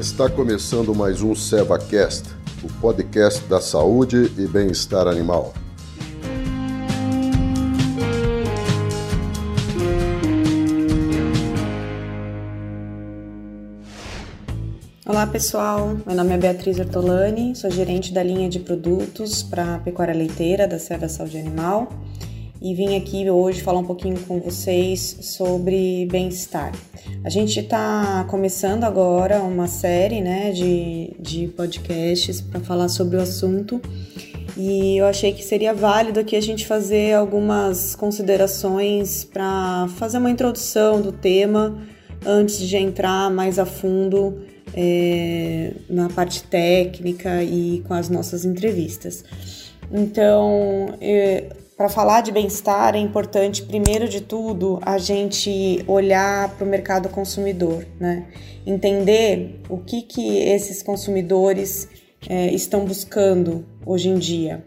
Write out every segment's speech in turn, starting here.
Está começando mais um SevaCast, o podcast da saúde e bem-estar animal. Olá pessoal, meu nome é Beatriz Ortolani, sou gerente da linha de produtos para a pecuária leiteira da Seva Saúde Animal e vim aqui hoje falar um pouquinho com vocês sobre bem-estar. A gente está começando agora uma série né, de, de podcasts para falar sobre o assunto e eu achei que seria válido aqui a gente fazer algumas considerações para fazer uma introdução do tema antes de entrar mais a fundo é, na parte técnica e com as nossas entrevistas. Então, é, para falar de bem-estar, é importante, primeiro de tudo, a gente olhar para o mercado consumidor, né? entender o que, que esses consumidores é, estão buscando hoje em dia.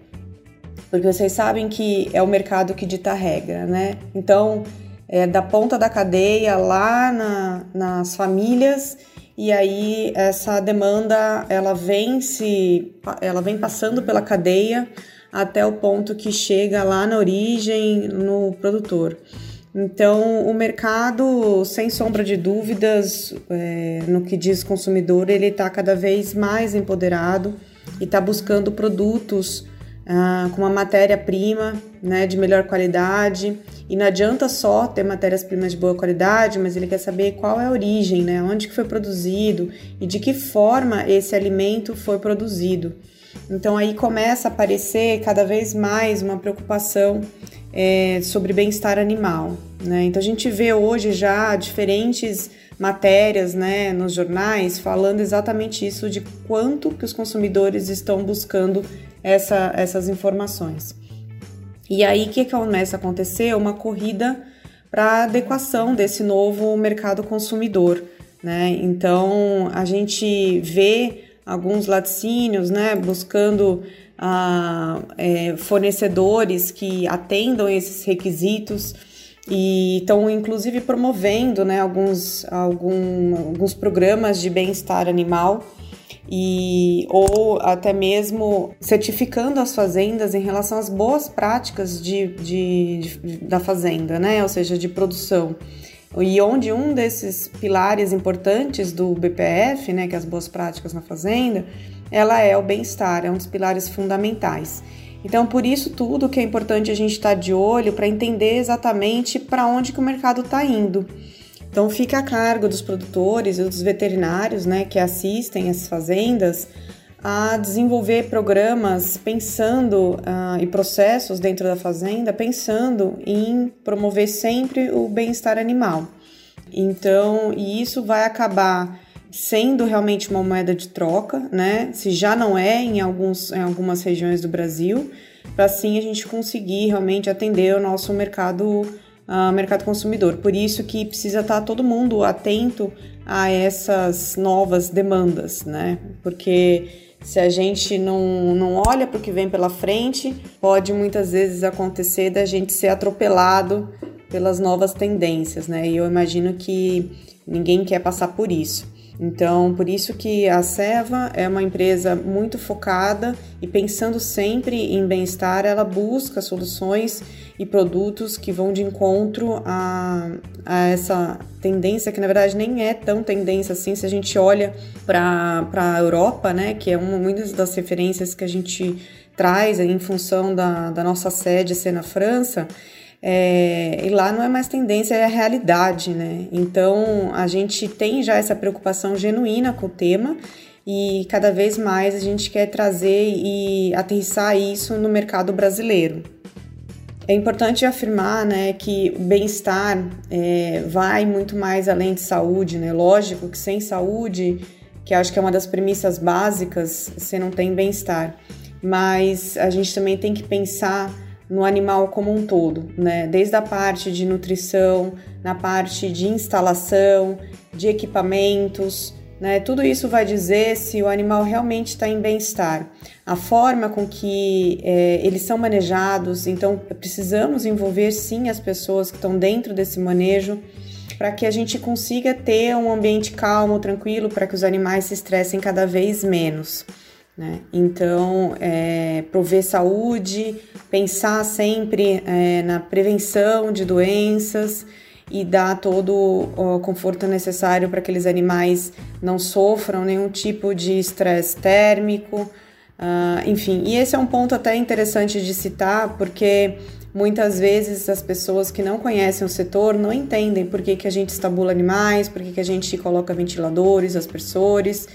Porque vocês sabem que é o mercado que dita a regra, né? Então, é, da ponta da cadeia lá na, nas famílias e aí essa demanda ela vem se ela vem passando pela cadeia até o ponto que chega lá na origem no produtor. Então, o mercado, sem sombra de dúvidas, é, no que diz consumidor, ele está cada vez mais empoderado e está buscando produtos ah, com uma matéria-prima né, de melhor qualidade. E não adianta só ter matérias-primas de boa qualidade, mas ele quer saber qual é a origem, né, onde que foi produzido e de que forma esse alimento foi produzido. Então aí começa a aparecer cada vez mais uma preocupação é, sobre bem-estar animal. Né? Então a gente vê hoje já diferentes matérias né, nos jornais falando exatamente isso de quanto que os consumidores estão buscando essa, essas informações. E aí o que, que começa a acontecer? Uma corrida para adequação desse novo mercado consumidor. Né? Então a gente vê alguns laticínios né, buscando ah, é, fornecedores que atendam esses requisitos e estão inclusive promovendo né, alguns, algum, alguns programas de bem-estar animal e ou até mesmo certificando as fazendas em relação às boas práticas de, de, de, da fazenda, né? Ou seja, de produção. E onde um desses pilares importantes do BPF, né, que é as boas práticas na fazenda, ela é o bem-estar, é um dos pilares fundamentais. Então, por isso tudo que é importante a gente estar tá de olho para entender exatamente para onde que o mercado está indo. Então fica a cargo dos produtores e dos veterinários né, que assistem as fazendas a desenvolver programas pensando uh, e processos dentro da fazenda pensando em promover sempre o bem-estar animal. Então, e isso vai acabar sendo realmente uma moeda de troca, né? Se já não é em, alguns, em algumas regiões do Brasil, para assim a gente conseguir realmente atender o nosso mercado uh, mercado consumidor. Por isso que precisa estar tá todo mundo atento a essas novas demandas, né? Porque se a gente não, não olha para o que vem pela frente, pode muitas vezes acontecer da gente ser atropelado pelas novas tendências, né? E eu imagino que ninguém quer passar por isso. Então, por isso que a Seva é uma empresa muito focada e pensando sempre em bem-estar, ela busca soluções e produtos que vão de encontro a, a essa tendência, que na verdade nem é tão tendência assim, se a gente olha para a Europa, né, que é uma muitas das referências que a gente traz em função da, da nossa sede ser na França, é, e lá não é mais tendência, é realidade, né? Então a gente tem já essa preocupação genuína com o tema e cada vez mais a gente quer trazer e aterrissar isso no mercado brasileiro. É importante afirmar né, que o bem-estar é, vai muito mais além de saúde, né? Lógico que sem saúde, que acho que é uma das premissas básicas, você não tem bem-estar. Mas a gente também tem que pensar no animal como um todo, né? Desde a parte de nutrição, na parte de instalação, de equipamentos, né? Tudo isso vai dizer se o animal realmente está em bem-estar. A forma com que é, eles são manejados, então precisamos envolver sim as pessoas que estão dentro desse manejo para que a gente consiga ter um ambiente calmo, tranquilo, para que os animais se estressem cada vez menos. Né? Então, é, prover saúde, pensar sempre é, na prevenção de doenças e dar todo o conforto necessário para que aqueles animais não sofram nenhum tipo de estresse térmico. Uh, enfim, e esse é um ponto até interessante de citar, porque muitas vezes as pessoas que não conhecem o setor não entendem por que, que a gente estabula animais, por que, que a gente coloca ventiladores, aspersores.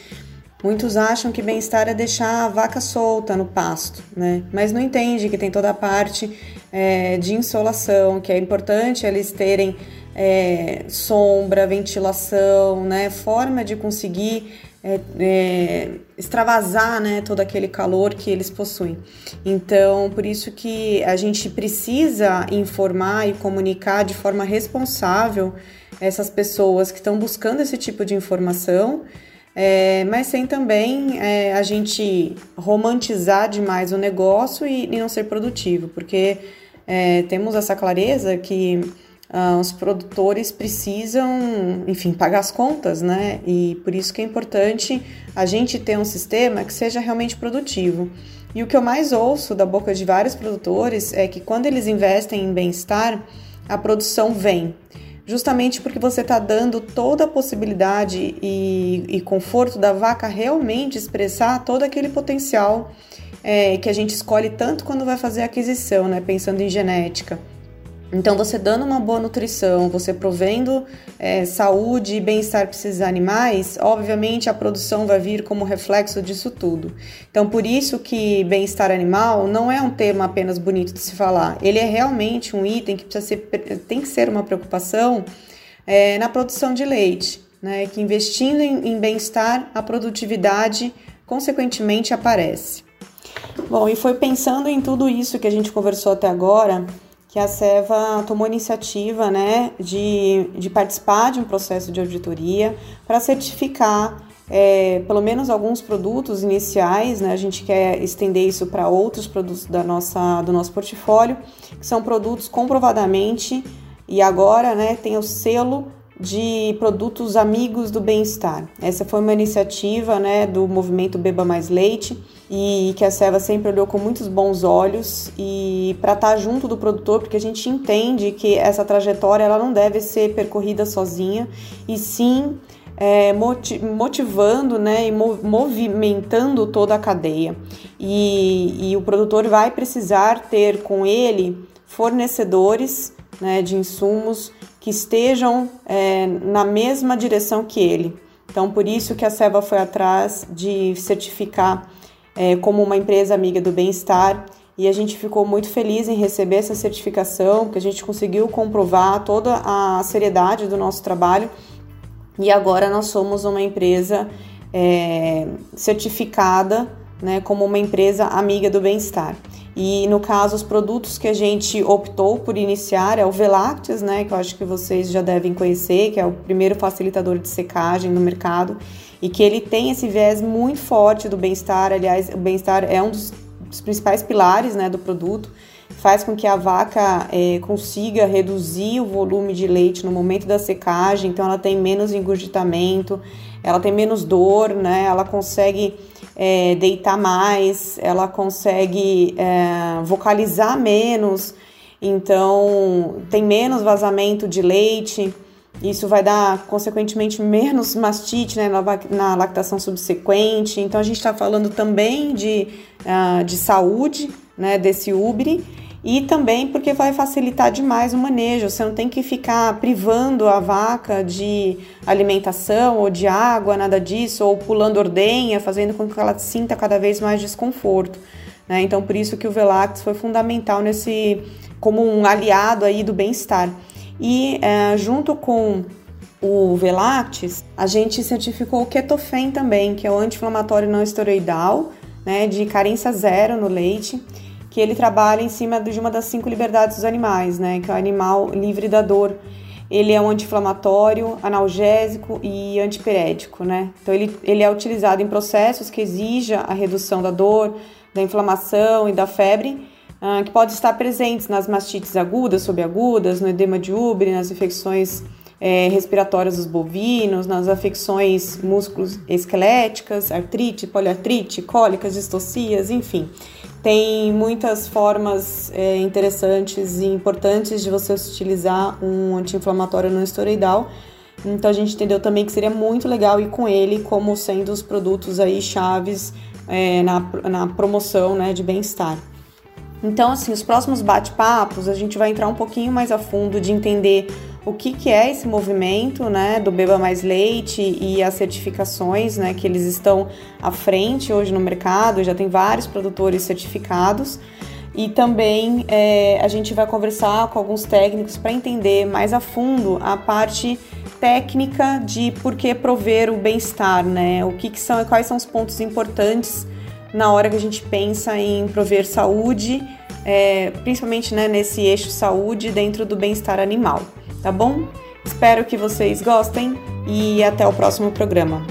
Muitos acham que bem-estar é deixar a vaca solta no pasto, né? Mas não entende que tem toda a parte é, de insolação, que é importante eles terem é, sombra, ventilação, né? Forma de conseguir é, é, extravasar né, todo aquele calor que eles possuem. Então, por isso que a gente precisa informar e comunicar de forma responsável essas pessoas que estão buscando esse tipo de informação é, mas sem também é, a gente romantizar demais o negócio e, e não ser produtivo, porque é, temos essa clareza que ah, os produtores precisam, enfim, pagar as contas, né? E por isso que é importante a gente ter um sistema que seja realmente produtivo. E o que eu mais ouço da boca de vários produtores é que quando eles investem em bem-estar, a produção vem justamente porque você está dando toda a possibilidade e, e, conforto da vaca realmente expressar todo aquele potencial é, que a gente escolhe tanto quando vai fazer a aquisição, né? Pensando em genética. Então, você dando uma boa nutrição, você provendo é, saúde e bem-estar para esses animais, obviamente a produção vai vir como reflexo disso tudo. Então, por isso que bem-estar animal não é um termo apenas bonito de se falar, ele é realmente um item que precisa ser, tem que ser uma preocupação é, na produção de leite, né? Que investindo em, em bem-estar, a produtividade consequentemente aparece. Bom, e foi pensando em tudo isso que a gente conversou até agora que a Seva tomou iniciativa né, de, de participar de um processo de auditoria para certificar é, pelo menos alguns produtos iniciais, né? A gente quer estender isso para outros produtos da nossa, do nosso portfólio, que são produtos comprovadamente e agora, né, tem o selo de produtos amigos do bem-estar. Essa foi uma iniciativa, né, do movimento Beba Mais Leite e que a Seva sempre olhou com muitos bons olhos e para estar tá junto do produtor, porque a gente entende que essa trajetória ela não deve ser percorrida sozinha e sim é, motivando né, e movimentando toda a cadeia. E, e, o produtor vai precisar ter com ele fornecedores né, de insumos que estejam é, na mesma direção que ele. Então, por isso que a Seva foi atrás de certificar é, como uma empresa amiga do bem-estar e a gente ficou muito feliz em receber essa certificação, porque a gente conseguiu comprovar toda a seriedade do nosso trabalho e agora nós somos uma empresa é, certificada né, como uma empresa amiga do bem-estar. E no caso, os produtos que a gente optou por iniciar é o Velactis, né, que eu acho que vocês já devem conhecer, que é o primeiro facilitador de secagem no mercado. E que ele tem esse viés muito forte do bem-estar. Aliás, o bem-estar é um dos, dos, principais pilares né, do produto, faz com que a vaca é, consiga reduzir o volume de leite no momento da secagem, então ela tem menos engurgitamento, ela tem menos dor, né, ela consegue é, deitar mais, ela consegue é, vocalizar menos, então tem menos vazamento de leite. Isso vai dar, consequentemente, menos mastite né, na, lactação subsequente. Então, a gente está falando também de, uh, de saúde né, desse úbere e também porque vai facilitar demais o manejo. Você não tem que ficar privando a vaca de alimentação ou de água, nada disso, ou pulando ordenha, fazendo com que ela sinta cada vez mais desconforto. Né? Então, por isso que o Velax foi fundamental nesse como um aliado aí do bem-estar. E é, junto com o Velactis, a gente certificou o Ketofen também, que é o anti-inflamatório não esteroidal, né, de carência zero no leite, que ele trabalha em cima de uma das cinco liberdades dos animais, né, que é o animal livre da dor. Ele é um anti-inflamatório, analgésico e antipirético, né? Então ele, ele é utilizado em processos que exija a redução da dor, da inflamação e da febre, ah, que podem estar presentes nas mastites agudas, subagudas, no edema de úbere, nas infecções é, respiratórias dos bovinos, nas afecções músculos esqueléticas, artrite, poliartrite, cólicas, distocias, enfim. Tem muitas formas é, interessantes e importantes de você utilizar um anti-inflamatório não esteroidal. Então a gente entendeu também que seria muito legal ir com ele como sendo os produtos aí chaves é, na, na promoção né, de bem-estar. Então, assim, os próximos bate-papos a gente vai entrar um pouquinho mais a fundo de entender o que, que é esse movimento né, do Beba Mais Leite e as certificações né, que eles estão à frente hoje no mercado, já tem vários produtores certificados. E também é, a gente vai conversar com alguns técnicos para entender mais a fundo a parte técnica de por que prover o bem-estar, né? O que, que são, quais são os pontos importantes na hora que a gente pensa em prover saúde, é, principalmente né, nesse eixo saúde dentro do bem-estar animal, tá bom? Espero que vocês gostem e até o próximo programa.